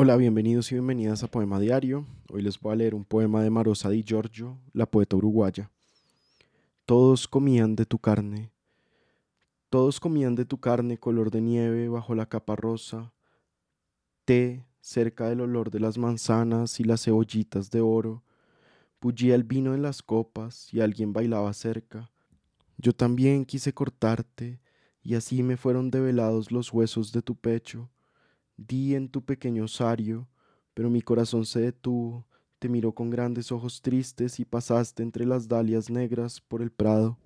Hola, bienvenidos y bienvenidas a Poema Diario. Hoy les voy a leer un poema de Marosa Di Giorgio, la poeta uruguaya. Todos comían de tu carne. Todos comían de tu carne color de nieve bajo la capa rosa, té cerca del olor de las manzanas y las cebollitas de oro. Bullía el vino en las copas y alguien bailaba cerca. Yo también quise cortarte y así me fueron develados los huesos de tu pecho Di en tu pequeño osario, pero mi corazón se detuvo, te miró con grandes ojos tristes y pasaste entre las dalias negras por el prado.